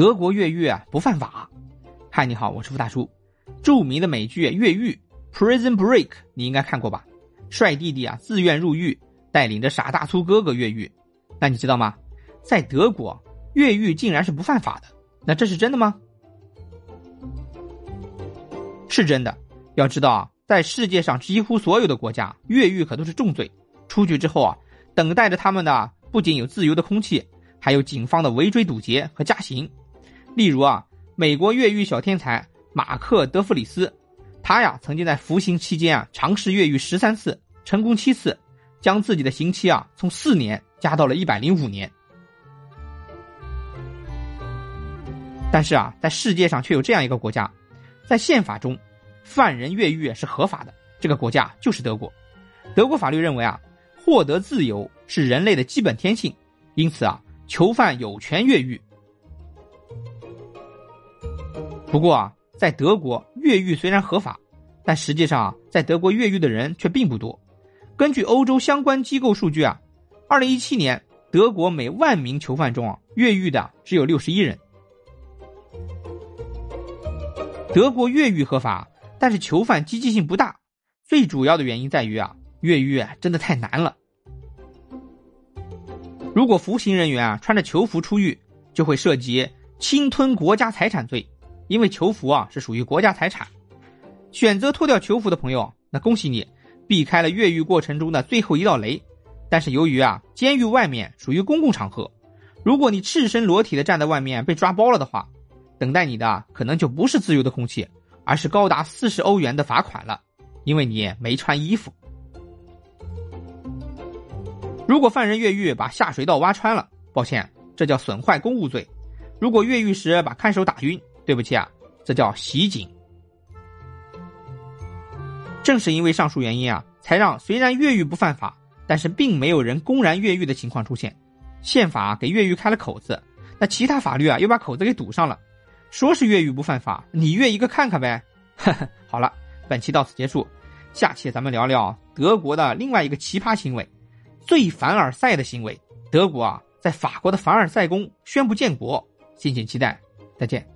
德国越狱啊不犯法。嗨，你好，我是付大叔。著名的美剧《越狱》（Prison Break） 你应该看过吧？帅弟弟啊自愿入狱，带领着傻大粗哥哥越狱。那你知道吗？在德国越狱竟然是不犯法的。那这是真的吗？是真的。要知道啊，在世界上几乎所有的国家，越狱可都是重罪。出去之后啊，等待着他们的不仅有自由的空气，还有警方的围追堵截和加刑。例如啊。美国越狱小天才马克·德弗里斯，他呀曾经在服刑期间啊尝试越狱十三次，成功七次，将自己的刑期啊从四年加到了一百零五年。但是啊，在世界上却有这样一个国家，在宪法中，犯人越狱是合法的。这个国家就是德国。德国法律认为啊，获得自由是人类的基本天性，因此啊，囚犯有权越狱。不过啊，在德国越狱虽然合法，但实际上啊，在德国越狱的人却并不多。根据欧洲相关机构数据啊，二零一七年德国每万名囚犯中啊，越狱的只有六十一人。德国越狱合法，但是囚犯积极性不大。最主要的原因在于啊，越狱真的太难了。如果服刑人员啊穿着囚服出狱，就会涉及侵吞国家财产罪。因为囚服啊是属于国家财产，选择脱掉囚服的朋友，那恭喜你，避开了越狱过程中的最后一道雷。但是由于啊，监狱外面属于公共场合，如果你赤身裸体的站在外面被抓包了的话，等待你的可能就不是自由的空气，而是高达四十欧元的罚款了，因为你没穿衣服。如果犯人越狱把下水道挖穿了，抱歉，这叫损坏公务罪。如果越狱时把看守打晕。对不起啊，这叫袭警。正是因为上述原因啊，才让虽然越狱不犯法，但是并没有人公然越狱的情况出现。宪法给越狱开了口子，那其他法律啊又把口子给堵上了。说是越狱不犯法，你越一个看看呗。好了，本期到此结束，下期咱们聊聊德国的另外一个奇葩行为——最凡尔赛的行为。德国啊，在法国的凡尔赛宫宣布建国，敬请期待。再见。